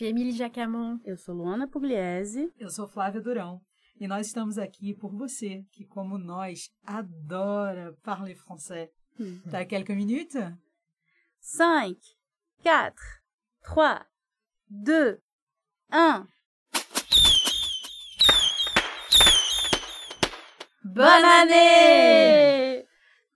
Suis Émilie Jacamon. Eu sou Luana Pugliese. Eu sou Flávia Durão e nós estamos aqui por você, que como nós adora parler français. T'as quelques minutes? 5, 4, 3, 2, 1. Bonne année!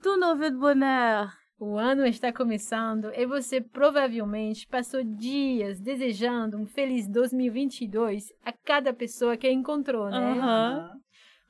Tout nos vœux de bonheur! O ano está começando e você provavelmente passou dias desejando um feliz 2022 a cada pessoa que encontrou, né? Aham.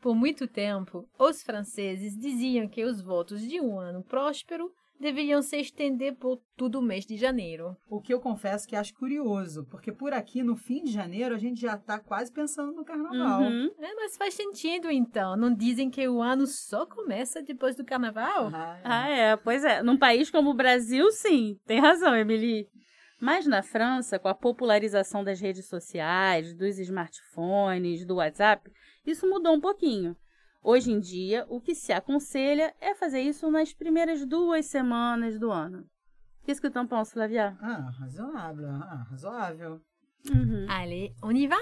Por muito tempo, os franceses diziam que os votos de um ano próspero deveriam se estender por todo o mês de janeiro. O que eu confesso que acho curioso, porque por aqui no fim de janeiro a gente já está quase pensando no carnaval. Uhum. É, mas faz sentido então. Não dizem que o ano só começa depois do carnaval? Ah, Ah, é, pois é. Num país como o Brasil, sim. Tem razão, Emily. Mas na França, com a popularização das redes sociais, dos smartphones, do WhatsApp, isso mudou um pouquinho. Hoje em dia, o que se aconselha é fazer isso nas primeiras duas semanas do ano. Qu'est-ce que t'en penses, Flavia? ah, razoável, ah, razoável. Uhum. Allez, on y va?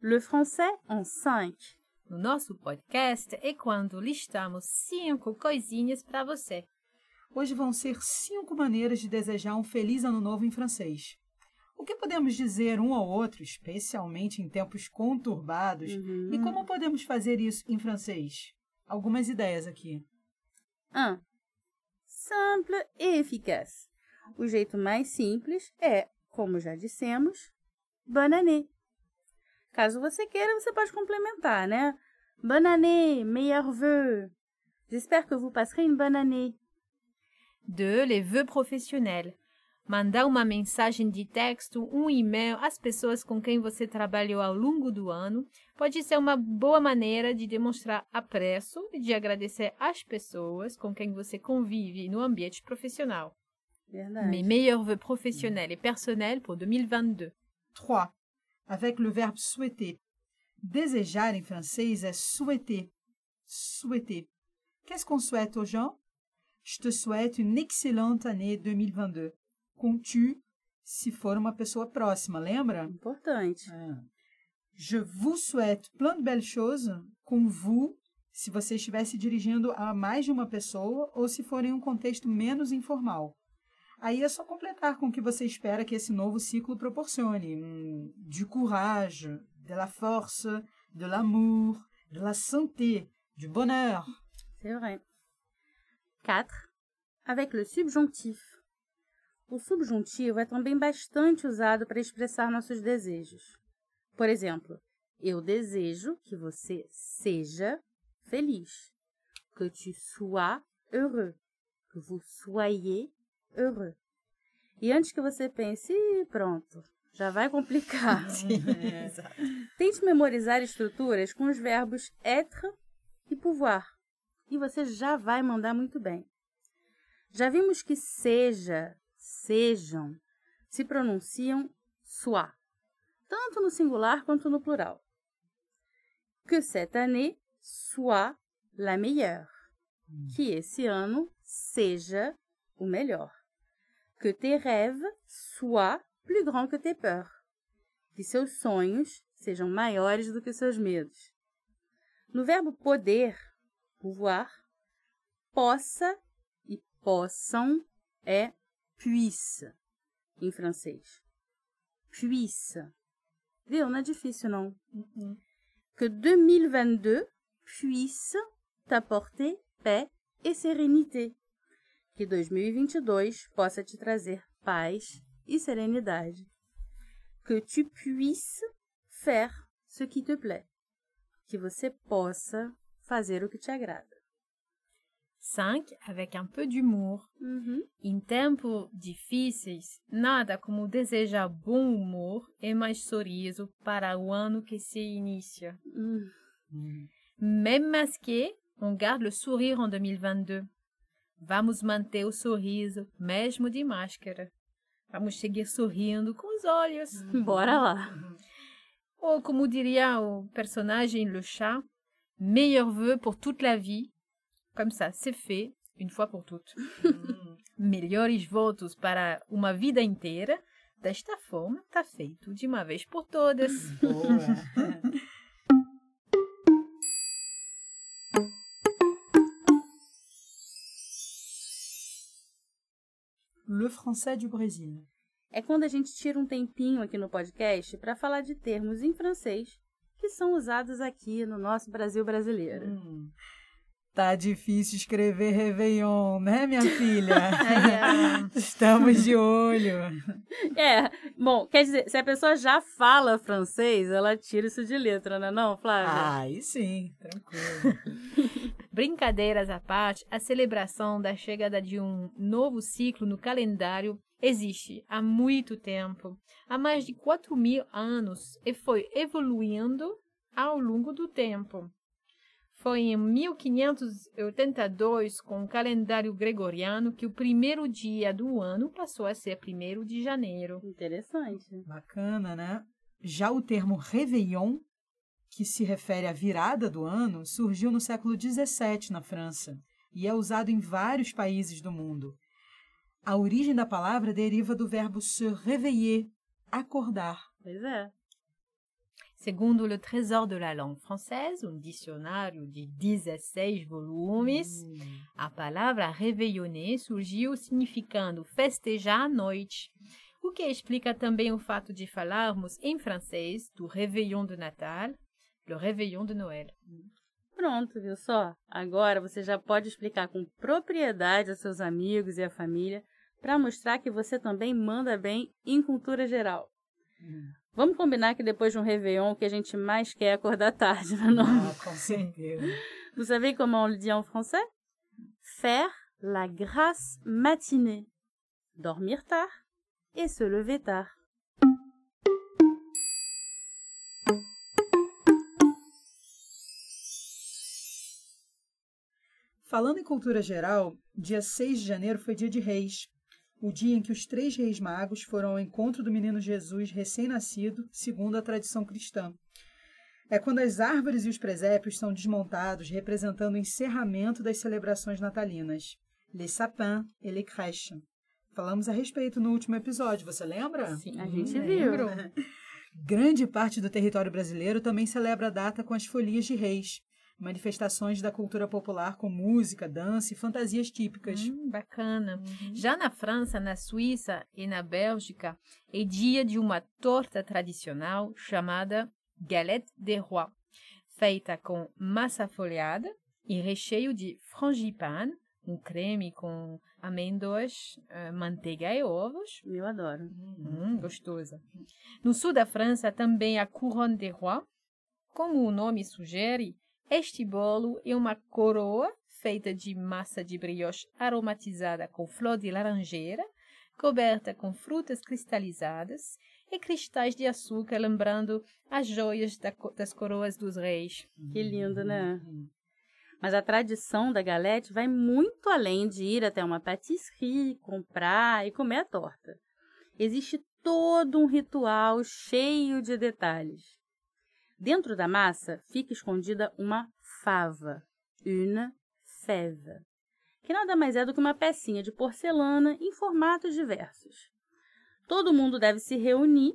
Le français en 5. No nosso podcast é quando listamos cinco coisinhas para você. Hoje vão ser cinco maneiras de desejar um feliz ano novo em francês. O que podemos dizer um ao outro, especialmente em tempos conturbados, Uhum. e como podemos fazer isso em francês? Algumas ideias aqui. 1. Simple e eficaz. O jeito mais simples é, como já dissemos, bonne année. Caso você queira, você pode complementar, né? Bonne année, meilleur vœu. J'espère que vous passerez une bonne année. 2. Les vœux professionnels. Mandar uma mensagem de texto, um e-mail às pessoas com quem você trabalhou ao longo do ano pode ser uma boa maneira de demonstrar apreço e de agradecer às pessoas com quem você convive no ambiente profissional. Verdade. Mes meilleurs vœux professionnels et personnels pour 2022. 3. Avec le verbe souhaiter. Desejar em francês é souhaiter. Souhaiter. Qu'est-ce qu'on souhaite aux gens? Je te souhaite une excellente année 2022. Com tu, se for uma pessoa próxima, lembra? Importante. É. Je vous souhaite plein de belles choses. Com vous, se você estiver se dirigindo a mais de uma pessoa ou se for em um contexto menos informal. Aí é só completar com o que você espera que esse novo ciclo proporcione. Hum, du courage, de la force, de l'amour, de la santé, du bonheur. C'est vrai. 4. Avec le subjonctif. O subjuntivo é também bastante usado para expressar nossos desejos. Por exemplo, eu desejo que você seja feliz. Que tu sois heureux. Que vous soyez heureux. E antes que você pense, "Ih, pronto, já vai complicar. Tente memorizar estruturas com os verbos être e pouvoir. E você já vai mandar muito bem. Já vimos que seja, sejam, se pronunciam soit, tanto no singular quanto no plural. Que cette année soit la meilleure. Que esse ano seja o melhor. Que tes rêves soient plus grands que tes peurs. Que seus sonhos sejam maiores do que seus medos. No verbo poder, pouvoir, possa e possam é puisse em francês. Puisse. Viu? Não é difícil, não. Que 2022 puisse t'apporter paix et sérénité. Que 2022 possa te trazer paz e serenidade. Que tu puisses faire ce qui te plaît. Que você possa fazer o que te agrada. 5. Avec un peu d'humour. Uhum. Em tempos difíceis, nada como desejar bom humor e mais sorriso para o ano que se inicia. Hum. Même masqué, on garde le sourire en 2022. Vamos manter o sorriso, mesmo de máscara. Vamos seguir sorrindo com os olhos. Bora lá. Ou como diria o personagem Le Chat, meilleur vœu pour toute la vie. Comme ça, c'est fait, une fois pour toutes. Melhores votos para uma vida inteira. Desta forma, tá feito de uma vez por todas. Boa. Le français du Brésil. É quando a gente tira um tempinho aqui no podcast para falar de termos em francês que são usados aqui no nosso Brasil brasileiro. Hum. Tá difícil escrever Réveillon, né, minha filha? Estamos de olho. É, bom, quer dizer, se a pessoa já fala francês, ela tira isso de letra, não é não, Flávia? Aí sim, tranquilo. Brincadeiras à parte, a celebração da chegada de um novo ciclo no calendário existe há muito tempo, há mais de 4 mil anos, e foi evoluindo ao longo do tempo. Foi em 1582, com o calendário gregoriano, que o primeiro dia do ano passou a ser 1 de janeiro. Interessante. Bacana, né? Já o termo Réveillon, que se refere à virada do ano, surgiu no século XVII na França e é usado em vários países do mundo. A origem da palavra deriva do verbo se réveiller, acordar. Pois é. Segundo le Trésor de la Langue Française, um dicionário de 16 volumes, a palavra réveillonner surgiu significando festejar à noite, o que explica também o fato de falarmos em francês do Réveillon de Natal, le Réveillon de Noël. Pronto, viu só? Agora você já pode explicar com propriedade aos seus amigos e à família para mostrar que você também manda bem em cultura geral. Vamos combinar que depois de um Réveillon o que a gente mais quer é acordar tarde, não é? Ah, com certeza. Vous savez comment on le dit en français Faire la grasse matinée. Dormir tard et se lever tard. Falando em cultura geral, dia 6 de janeiro foi dia de reis, o dia em que os três reis magos foram ao encontro do menino Jesus recém-nascido, segundo a tradição cristã. É quando as árvores e os presépios são desmontados, representando o encerramento das celebrações natalinas. Les sapins et les crèches. Falamos a respeito no último episódio, você lembra? Sim, A gente viu. Grande parte do território brasileiro também celebra a data com as folias de reis, manifestações da cultura popular com música, dança e fantasias típicas. Hum, bacana. Já na França, na Suíça e na Bélgica, é dia de uma torta tradicional chamada galette des rois, feita com massa folhada e recheio de frangipane, um creme com amêndoas, eh, manteiga e ovos. Eu adoro. Hum, gostosa. No sul da França também a couronne des rois. Como o nome sugere, este bolo é uma coroa feita de massa de brioche aromatizada com flor de laranjeira, coberta com frutas cristalizadas e cristais de açúcar, lembrando as joias da das coroas dos reis. Que lindo, né? Mas a tradição da galete vai muito além de ir até uma patisserie, comprar e comer a torta. Existe todo um ritual cheio de detalhes. Dentro da massa fica escondida uma fava, une fève, que nada mais é do que uma pecinha de porcelana em formatos diversos. Todo mundo deve se reunir,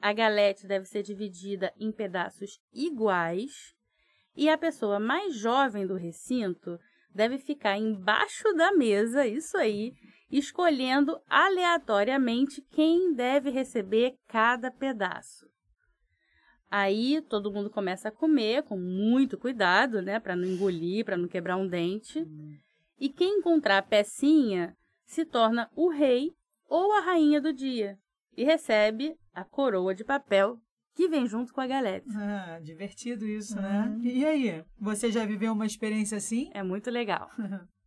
a galete deve ser dividida em pedaços iguais e a pessoa mais jovem do recinto deve ficar embaixo da mesa, isso aí, escolhendo aleatoriamente quem deve receber cada pedaço. Aí todo mundo começa a comer com muito cuidado, né, para não engolir, para não quebrar um dente. E quem encontrar a pecinha se torna o rei ou a rainha do dia e recebe a coroa de papel que vem junto com a galera. Ah, divertido isso, né? E aí, você já viveu uma experiência assim? É muito legal.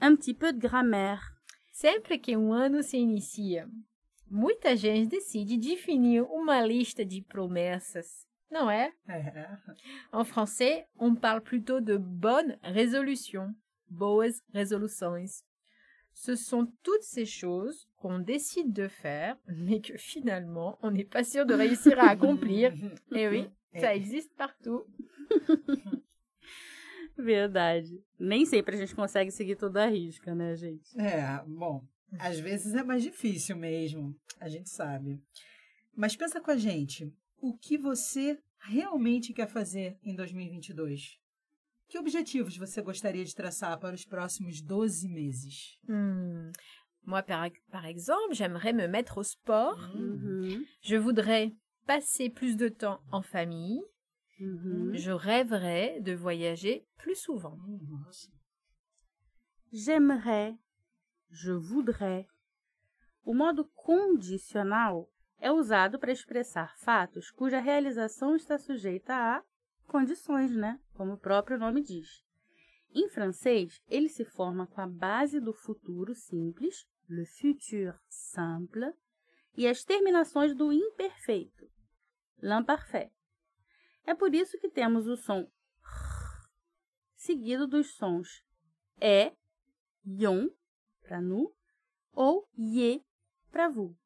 Un petit peu de grammaire. Sempre que um ano se inicia, muita gente decide definir uma lista de promessas, não é? É. En français, on parle plutôt de bonnes résolutions, boas resoluções. Ce sont toutes ces choses qu'on décide de faire, mais que finalement, on n'est pas sûr de réussir à accomplir. Et oui, ça existe partout. Verdade. Nem sempre a gente consegue seguir tudo à risca, né, gente? É, bom, às vezes é mais difícil mesmo, a gente sabe. Mas pensa com a gente, o que você realmente quer fazer em 2022? Que objetivos você gostaria de traçar para os próximos 12 meses? Hmm. Moi, par, par exemple, j'aimerais me mettre au sport. Uhum. Je voudrais passer plus de temps en famille. Uhum. Je rêverais de voyager plus souvent. Nossa. J'aimerais, je voudrais. O modo condicional é usado para expressar fatos cuja realização está sujeita a condições, né? Como o próprio nome diz. Em francês, ele se forma com a base do futuro simples, le futur simple, e as terminações do imperfeito, l'imparfait. É por isso que temos o som r, seguido dos sons é, yon, para nous, ou ye, para vous.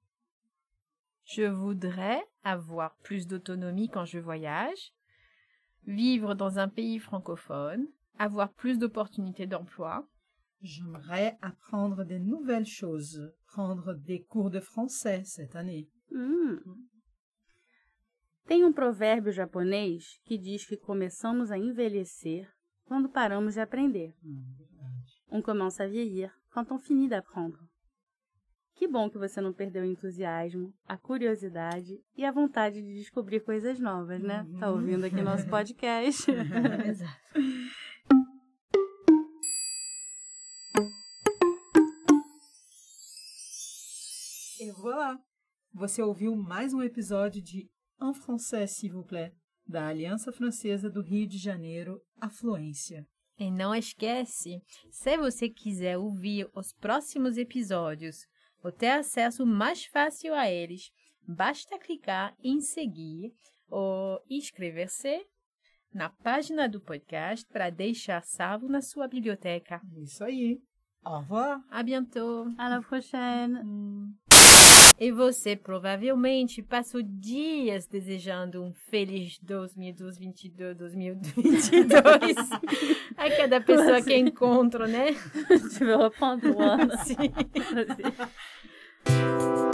Je voudrais avoir plus d'autonomie quand je voyage, vivre dans un pays francophone, avoir plus d'opportunités d'emploi, J'aimerais apprendre des nouvelles choses, prendre des cours de français cette année. Hum. Tem um provérbio japonês que diz que começamos a envelhecer quando paramos de aprender. Hum. On commence à vieillir quand on finit d'apprendre. Que bom que você não perdeu o entusiasmo, a curiosidade e a vontade de descobrir coisas novas, né? Tá ouvindo aqui nosso podcast. E voilà! Você ouviu mais um episódio de En français, s'il vous plaît, da Aliança Francesa do Rio de Janeiro, Afluência. E não esquece, se você quiser ouvir os próximos episódios ou ter acesso mais fácil a eles, basta clicar em seguir ou inscrever-se na página do podcast para deixar salvo na sua biblioteca. Isso aí. Au revoir! À bientôt! À la prochaine! E você provavelmente passou dias desejando um feliz 2022, 2022 a cada pessoa que encontro, né? Veux reprendre toi Sim. Vas-y.